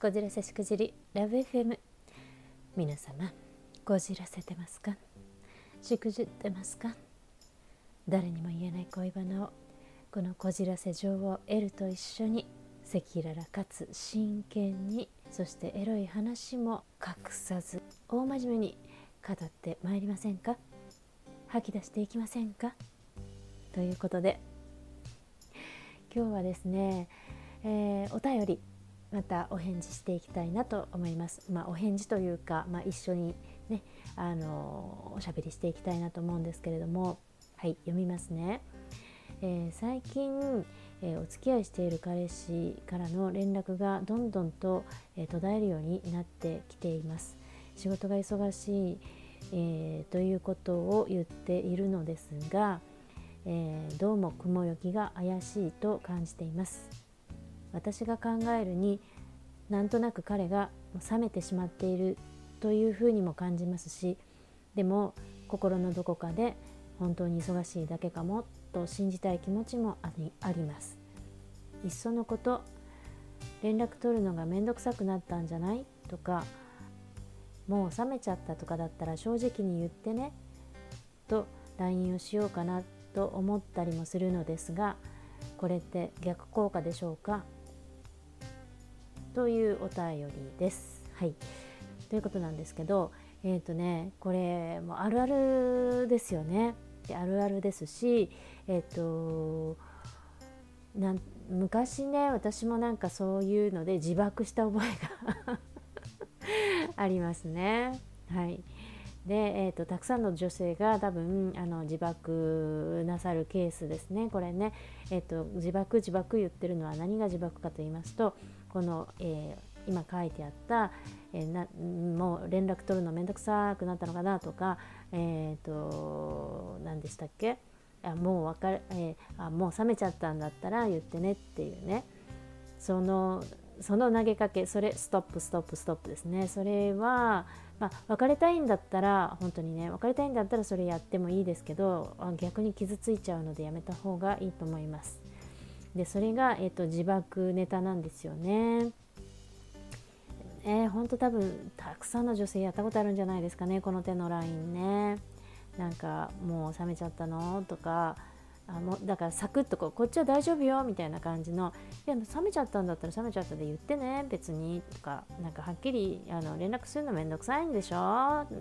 こじらせしくじりラブ FM 皆様こじらせてますか？しくじってますか？誰にも言えない恋バナをこのこじらせ女王エルと一緒に赤裸々かつ真剣にそしてエロい話も隠さず大真面目に語ってまいりませんか？吐き出していきませんか？ということで今日はですね、えー、お便りまたお返事していきたいなと思います。まあ、お返事というか、まあ、一緒にねあのおしゃべりしていきたいなと思うんですけれどもはい読みますね。えー、最近、えー、お付き合いしている彼氏からの連絡がどんどんと、えー、途絶えるようになってきています。仕事が忙しい、えー、ということを言っているのですが、えどうも雲行きが怪しいと感じています。私が考えるになんとなく彼が冷めてしまっているというふうにも感じますしでも心のどこかで本当に忙しいだけかもと信じたい気持ちもあります。いっそのこと連絡取るのが面倒くさくなったんじゃないとかもう冷めちゃったとかだったら正直に言ってねと LINE をしようかなと思ったりもするのですがこれって逆効果でしょうか？というお便りです。はいということなんですけどえ、ー、とねこれもあるあるですよね。あるあるですしえ、ー、となん昔ね私もなんかそういうので自爆した覚えが ありますね。はいで、えーと、たくさんの女性が多分あの自爆なさるケースですねこれね、えーと、自爆自爆言ってるのは何が自爆かと言いますとこの、えー、今書いてあった、えー、なもう連絡取るの面倒くさくなったのかなとかえ、ー、と何でしたっけ？あもうわかる、え、あもう冷めちゃったんだったら言ってねっていうね。そのその投げかけそれストップストップストップですね。それはまあ、別れたいんだったら本当にね別れたいんだったらそれやってもいいですけど逆に傷ついちゃうのでやめた方がいいと思います。でそれが、えーと、自爆ネタなんですよね。えー、本当多分たくさんの女性やったことあるんじゃないですかねこの手のラインね。なんかもう冷めちゃったの？とかあもだからサクッとこうこっちは大丈夫よみたいな感じの「いや冷めちゃったんだったら冷めちゃったで言ってね別に」とかなんかはっきりあの連絡するのめんどくさいんでしょ？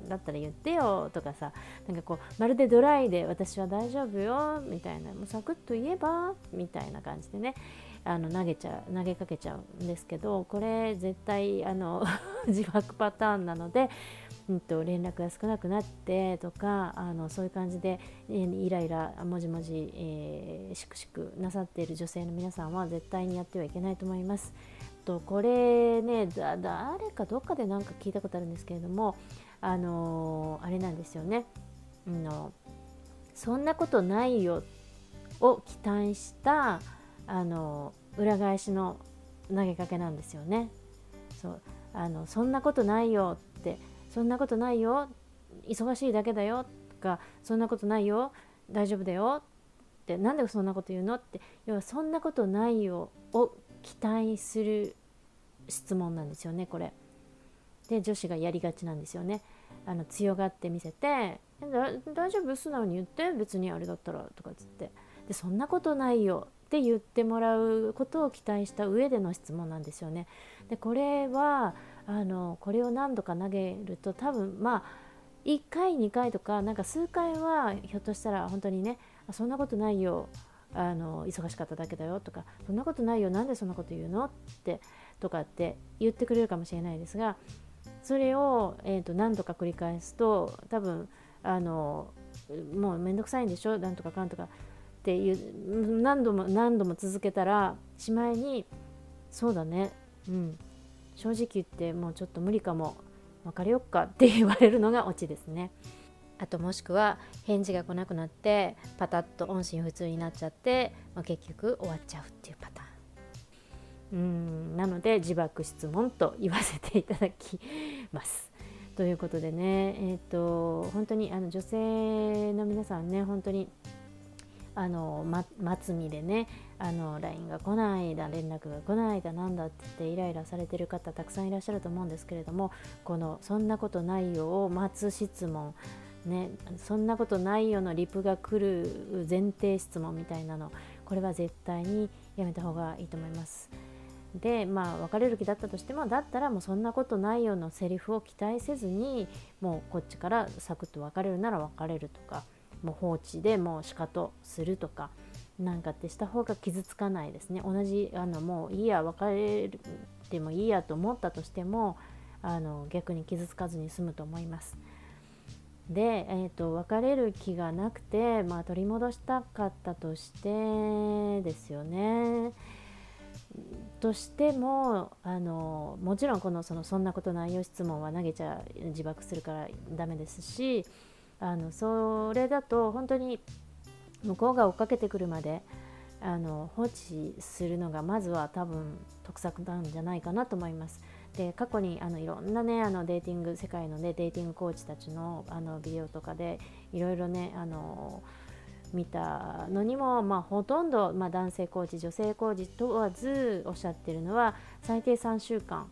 だったら言ってよとかさなんかこうまるでドライで私は大丈夫よみたいなもうサクッと言えばみたいな感じでねあの投げちゃう投げかけちゃうんですけどこれ絶対あの 自爆パターンなのでうんと、連絡が少なくなってとかあのそういう感じで、えー、イライラもじもじ、えー、しくしくなさっている女性の皆さんは絶対にやってはいけないと思います。とこれね誰かどっかで何か聞いたことあるんですけれどもあのー、あれなんですよね。のそんなことないよを期待したあの裏返しの投げかけなんですよね。そうあのそんなことないよってそんなことないよ。忙しいだけだよ。とかそんなことないよ。大丈夫だよ。ってなんでそんなこと言うのって要はそんなことないよ。を期待する質問なんですよねこれ。で女子がやりがちなんですよね。あの強がって見せて「大丈夫？素直に言って。別にあれだったら」とかつって。でそんなことないよ。って言ってもらうことを期待した上での質問なんですよね。でこれはあのこれを何度か投げると多分まあ1回2回とかなんか数回はひょっとしたら本当にねそんなことないよあの忙しかっただけだよとかそんなことないよなんでそんなこと言うのってとかって言ってくれるかもしれないですがそれを、えーと、何度か繰り返すと多分あのもうめんどくさいんでしょ？なんとかかんとかっていう何度も何度も続けたらしまいにそうだねうん正直言ってもうちょっと無理かも別れよっかって言われるのがオチですね。あともしくは返事が来なくなってパタッと音信不通になっちゃって、まあ、結局終わっちゃうっていうパターン。うんなので自爆質問と言わせていただきます。ということでね、えーと、本当にあの女性の皆さんね本当にあの、ま、末見でねあの LINE が来ないだ連絡が来ないだなんだって言ってイライラされてる方たくさんいらっしゃると思うんですけれどもこの「そんなことないよ」を待つ質問ね、そんなことないよのリプが来る前提質問みたいなのこれは絶対にやめた方がいいと思います。でまあ別れる気だったとしてもだったらもうそんなことないよのセリフを期待せずにもうこっちからサクッと別れるなら別れるとかもう放置でもう仕方するとかなんかってした方が傷つかないですね同じあのもういいや別れてもいいやと思ったとしてもあの逆に傷つかずに済むと思います。で、えーと、別れる気がなくて、まあ、取り戻したかったとしてですよね。としてもあのもちろんこのそのそんなことないよ質問は投げちゃ自爆するからダメですしあのそれだと本当に向こうが追っかけてくるまであの放置するのがまずは多分得策なんじゃないかなと思います。で過去にあのいろんなねあのデーティング世界のねデーティングコーチたちのあのビデオとかでいろいろねあの見たのにも、まあ、ほとんど、まあ、男性コーチ女性コーチ問わずおっしゃってるのは最低3週間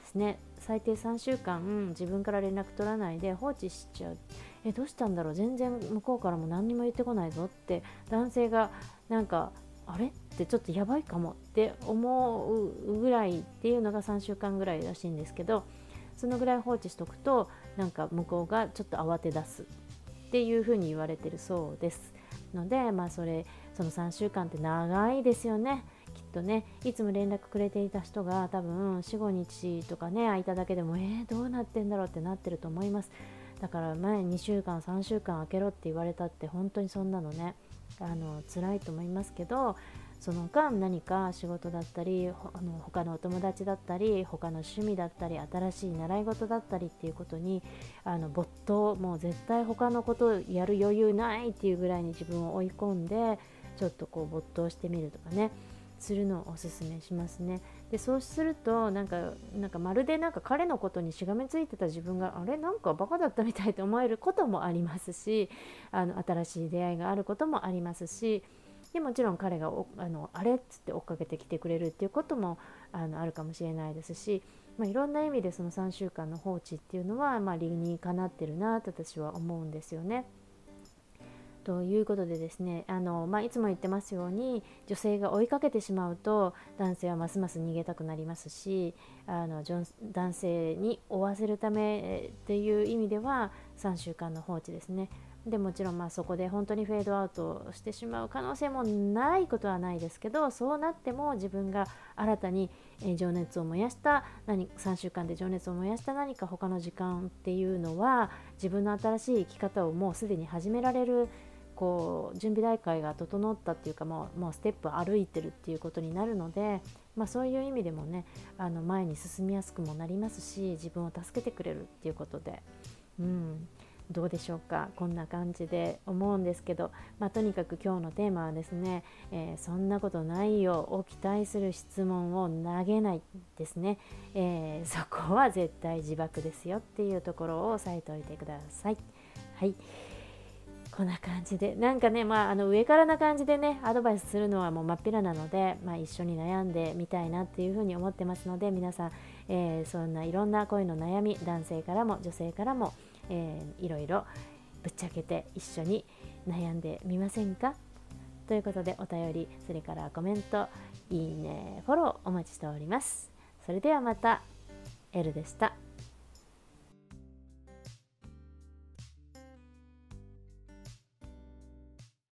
ですね最低3週間自分から連絡取らないで放置しちゃうえどうしたんだろう全然向こうからも何にも言ってこないぞって男性がなんかあれ？ってちょっとやばいかも。って思うぐらいっていうのが3週間ぐらいらしいんですけどそのぐらい放置しとくとなんか向こうがちょっと慌て出す。っていうふうに言われてるそうです。のでまあそれその3週間って長いですよね。きっとねいつも連絡くれていた人が多分45日とかね空いただけでもえー、どうなってんだろう？ってなってると思います。だから前2週間3週間空けろって言われたって本当にそんなのねあの辛いと思いますけどその間何か仕事だったりあの他のお友達だったり他の趣味だったり新しい習い事だったりっていうことにあの没頭もう絶対他のことやる余裕ないっていうぐらいに自分を追い込んでちょっとこう没頭してみるとかね。するのをおすすめしますね。でそうするとなんかなんかまるでなんか彼のことにしがみついてた自分があれ？なんかバカだったみたいと思えることもありますしあの新しい出会いがあることもありますしでもちろん彼があのあれっつって追っかけてきてくれるっていうこともあのあるかもしれないですし、まあ、いろんな意味でその3週間の放置っていうのは、まあ、理にかなってるなと私は思うんですよね。ということでですねあの、まあ、いつも言ってますように女性が追いかけてしまうと男性はますます逃げたくなりますしあの男性に追わせるためっていう意味では3週間の放置ですね。でもちろんまあそこで本当にフェードアウトしてしまう可能性もないことはないですけどそうなっても自分が新たに情熱を燃やした何3週間で情熱を燃やした何か他の時間っていうのは自分の新しい生き方をもうすでに始められるこう準備大会が整ったっていうかもうもうステップ歩いてるっていうことになるので、まあ、そういう意味でもねあの前に進みやすくもなりますし自分を助けてくれるっていうことで、うん、どうでしょうか。こんな感じで思うんですけど、まあ、とにかく今日のテーマはですね、えー、そんなことないよを期待する質問を投げないですね、えー、そこは絶対自爆ですよっていうところを押さえておいてください。はい。こんな感じで。なんかね、まあ、あの上からな感じでねアドバイスするのはもう真っ平なので、まあ、一緒に悩んでみたいなっていうふうに思ってますので皆さん、えー、そんないろんな恋の悩み男性からも女性からも、えー、いろいろぶっちゃけて一緒に悩んでみませんか？ということでお便りそれからコメントいいねフォローお待ちしております。それではまた L でした。